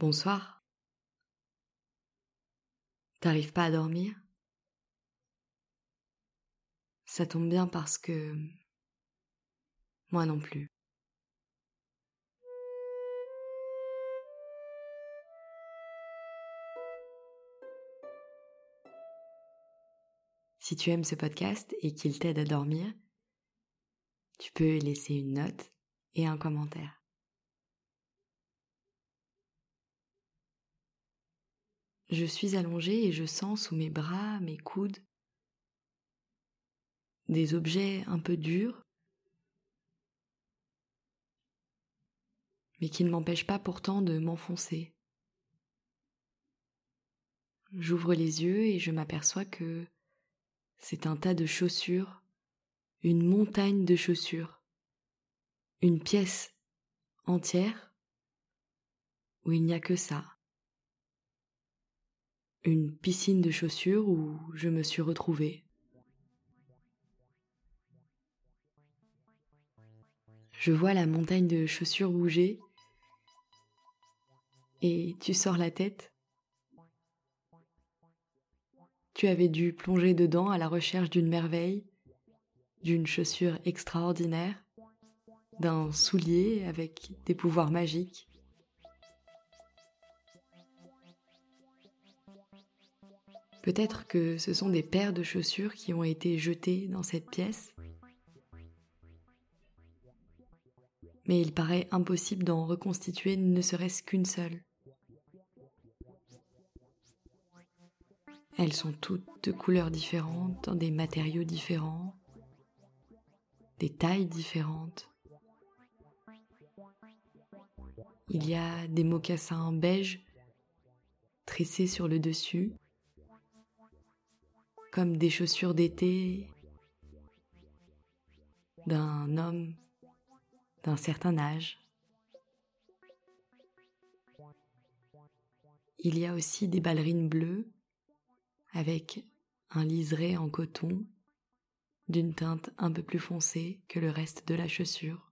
Bonsoir. T'arrives pas à dormir? Ça tombe bien parce que... Moi non plus. Si tu aimes ce podcast et qu'il t'aide à dormir, tu peux laisser une note et un commentaire. Je suis allongée et je sens sous mes bras, mes coudes, des objets un peu durs, mais qui ne m'empêchent pas pourtant de m'enfoncer. J'ouvre les yeux et je m'aperçois que c'est un tas de chaussures, une montagne de chaussures, une pièce entière où il n'y a que ça une piscine de chaussures où je me suis retrouvée. Je vois la montagne de chaussures bouger et tu sors la tête. Tu avais dû plonger dedans à la recherche d'une merveille, d'une chaussure extraordinaire, d'un soulier avec des pouvoirs magiques. Peut-être que ce sont des paires de chaussures qui ont été jetées dans cette pièce. Mais il paraît impossible d'en reconstituer ne serait-ce qu'une seule. Elles sont toutes de couleurs différentes, dans des matériaux différents, des tailles différentes. Il y a des mocassins beige tressés sur le dessus, comme des chaussures d'été d'un homme d'un certain âge. Il y a aussi des ballerines bleues avec un liseré en coton d'une teinte un peu plus foncée que le reste de la chaussure.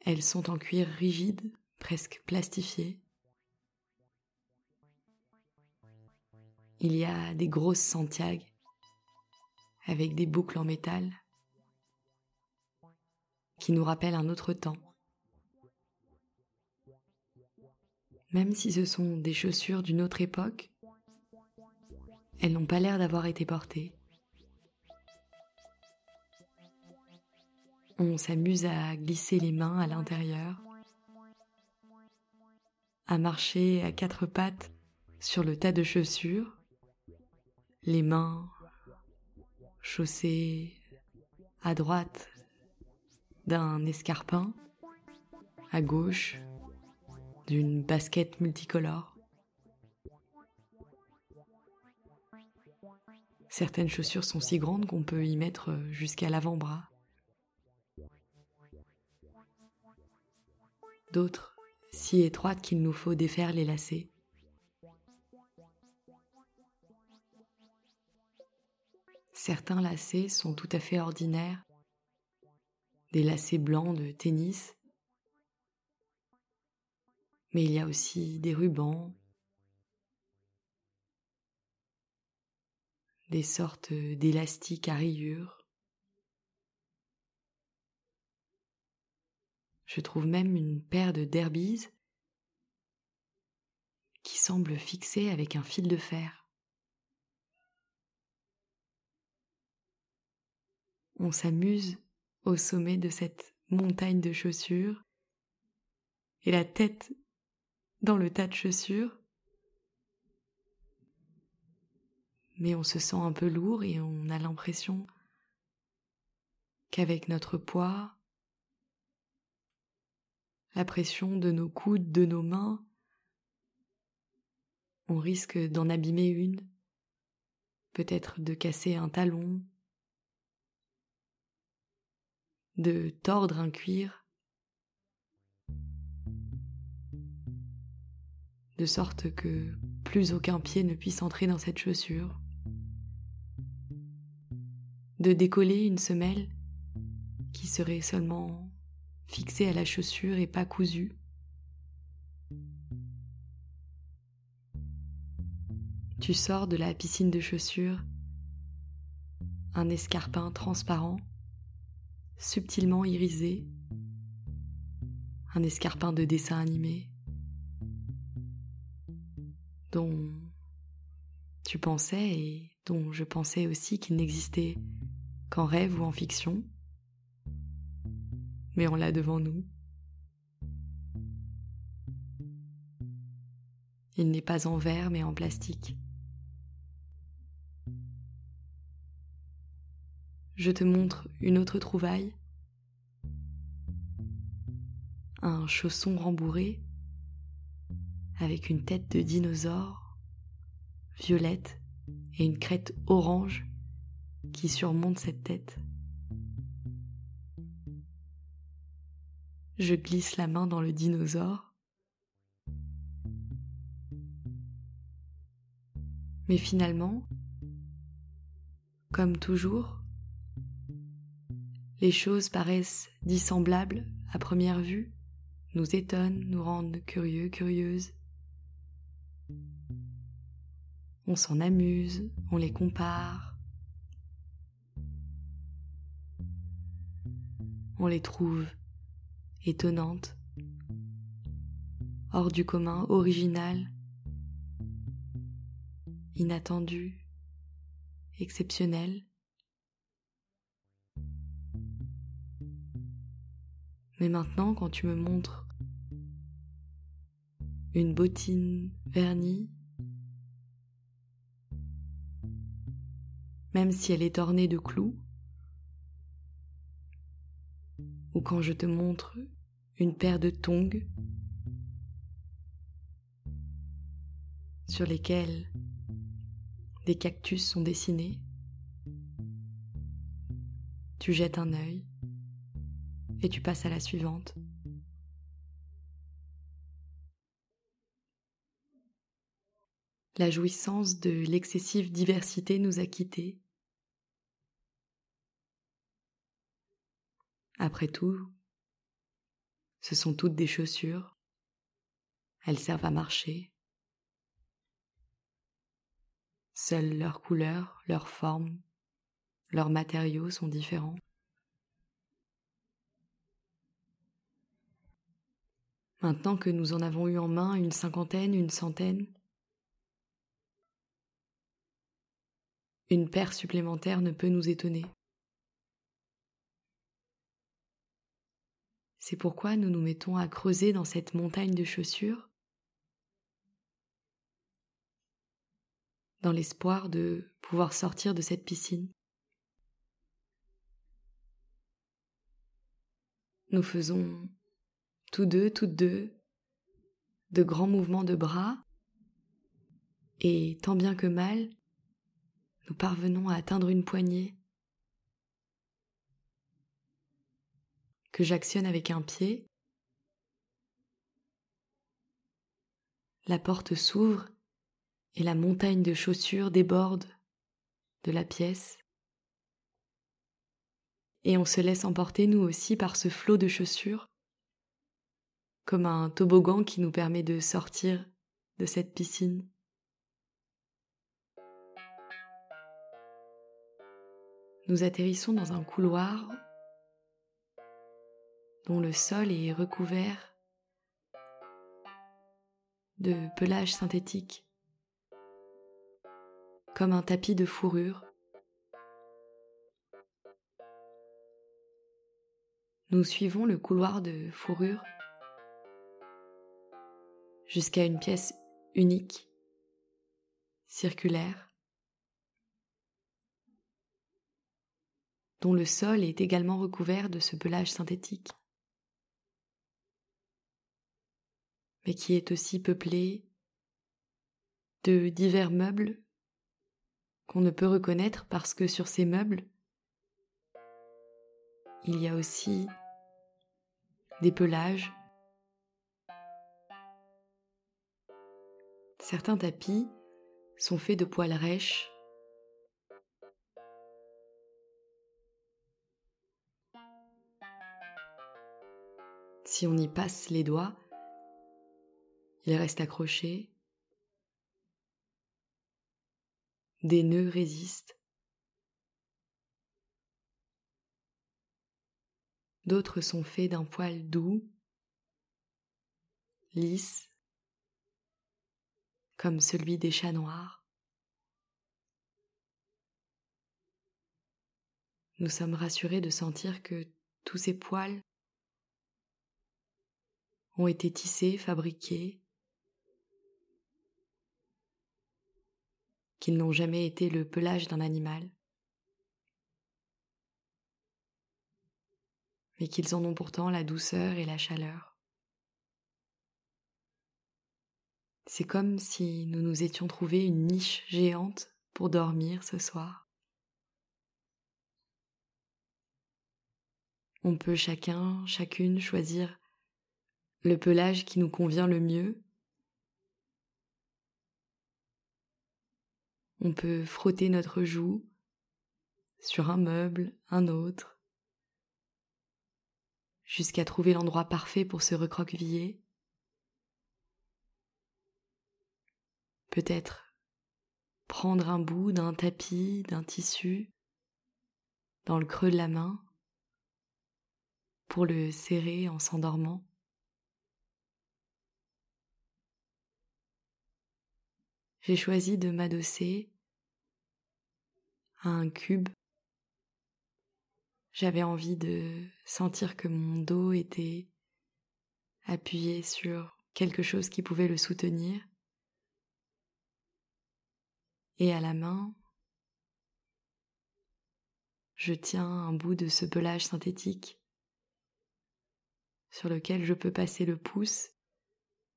Elles sont en cuir rigide, presque plastifié. Il y a des grosses Santiago avec des boucles en métal qui nous rappellent un autre temps. Même si ce sont des chaussures d'une autre époque, elles n'ont pas l'air d'avoir été portées. On s'amuse à glisser les mains à l'intérieur, à marcher à quatre pattes sur le tas de chaussures les mains chaussées à droite d'un escarpin, à gauche d'une basket multicolore. Certaines chaussures sont si grandes qu'on peut y mettre jusqu'à l'avant-bras. D'autres si étroites qu'il nous faut défaire les lacets. Certains lacets sont tout à fait ordinaires, des lacets blancs de tennis, mais il y a aussi des rubans, des sortes d'élastiques à rayures. Je trouve même une paire de derbies qui semble fixée avec un fil de fer. On s'amuse au sommet de cette montagne de chaussures et la tête dans le tas de chaussures. Mais on se sent un peu lourd et on a l'impression qu'avec notre poids, la pression de nos coudes, de nos mains, on risque d'en abîmer une, peut-être de casser un talon, de tordre un cuir, de sorte que plus aucun pied ne puisse entrer dans cette chaussure, de décoller une semelle qui serait seulement fixé à la chaussure et pas cousu. Tu sors de la piscine de chaussures, un escarpin transparent, subtilement irisé, un escarpin de dessin animé, dont tu pensais et dont je pensais aussi qu'il n'existait qu'en rêve ou en fiction, mais on l'a devant nous. Il n'est pas en verre mais en plastique. Je te montre une autre trouvaille. Un chausson rembourré avec une tête de dinosaure violette et une crête orange qui surmonte cette tête. Je glisse la main dans le dinosaure. Mais finalement, comme toujours, les choses paraissent dissemblables à première vue, nous étonnent, nous rendent curieux, curieuses. On s'en amuse, on les compare. On les trouve étonnantes, hors du commun, originales, inattendues, exceptionnelles. Mais maintenant, quand tu me montres une bottine vernie, même si elle est ornée de clous, ou quand je te montre une paire de tongs sur lesquels des cactus sont dessinés, tu jettes un œil et tu passes à la suivante. La jouissance de l'excessive diversité nous a quittés. Après tout, ce sont toutes des chaussures. Elles servent à marcher. Seules leurs couleurs, leurs formes, leurs matériaux sont différents. Maintenant que nous en avons eu en main une cinquantaine, une centaine, une paire supplémentaire ne peut nous étonner. C'est pourquoi nous nous mettons à creuser dans cette montagne de chaussures, dans l'espoir de pouvoir sortir de cette piscine. Nous faisons tous deux, toutes deux, de grands mouvements de bras, et tant bien que mal, nous parvenons à atteindre une poignée que j'actionne avec un pied. La porte s'ouvre et la montagne de chaussures déborde de la pièce. Et on se laisse emporter nous aussi par ce flot de chaussures comme un toboggan qui nous permet de sortir de cette piscine. Nous atterrissons dans un couloir dont le sol est recouvert de pelage synthétique, comme un tapis de fourrure. Nous suivons le couloir de fourrure jusqu'à une pièce unique, circulaire, dont le sol est également recouvert de ce pelage synthétique, mais qui est aussi peuplé de divers meubles qu'on ne peut reconnaître parce que sur ces meubles, il y a aussi des pelages Certains tapis sont faits de poils rêches. Si on y passe les doigts, il reste accroché. Des nœuds résistent. D'autres sont faits d'un poil doux, lisse, comme celui des chats noirs. Nous sommes rassurés de sentir que tous ces poils ont été tissés, fabriqués, qu'ils n'ont jamais été le pelage d'un animal, mais qu'ils en ont pourtant la douceur et la chaleur. C'est comme si nous nous étions trouvé une niche géante pour dormir ce soir. On peut chacun, chacune choisir le pelage qui nous convient le mieux. On peut frotter notre joue sur un meuble, un autre, jusqu'à trouver l'endroit parfait pour se recroqueviller. Peut-être prendre un bout d'un tapis, d'un tissu, dans le creux de la main, pour le serrer en s'endormant. j'ai choisi de m'adosser à un cube. J'avais envie de sentir que mon dos était appuyé sur quelque chose qui pouvait le soutenir. Et à la main, je tiens un bout de ce pelage synthétique sur lequel je peux passer le pouce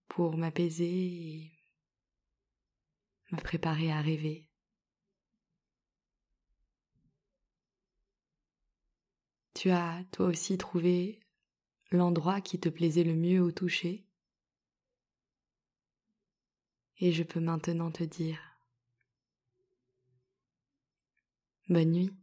pour m'apaiser et me préparer à rêver. Tu as toi aussi trouvé l'endroit qui te plaisait le mieux au toucher. Et je peux maintenant te dire bonne nuit.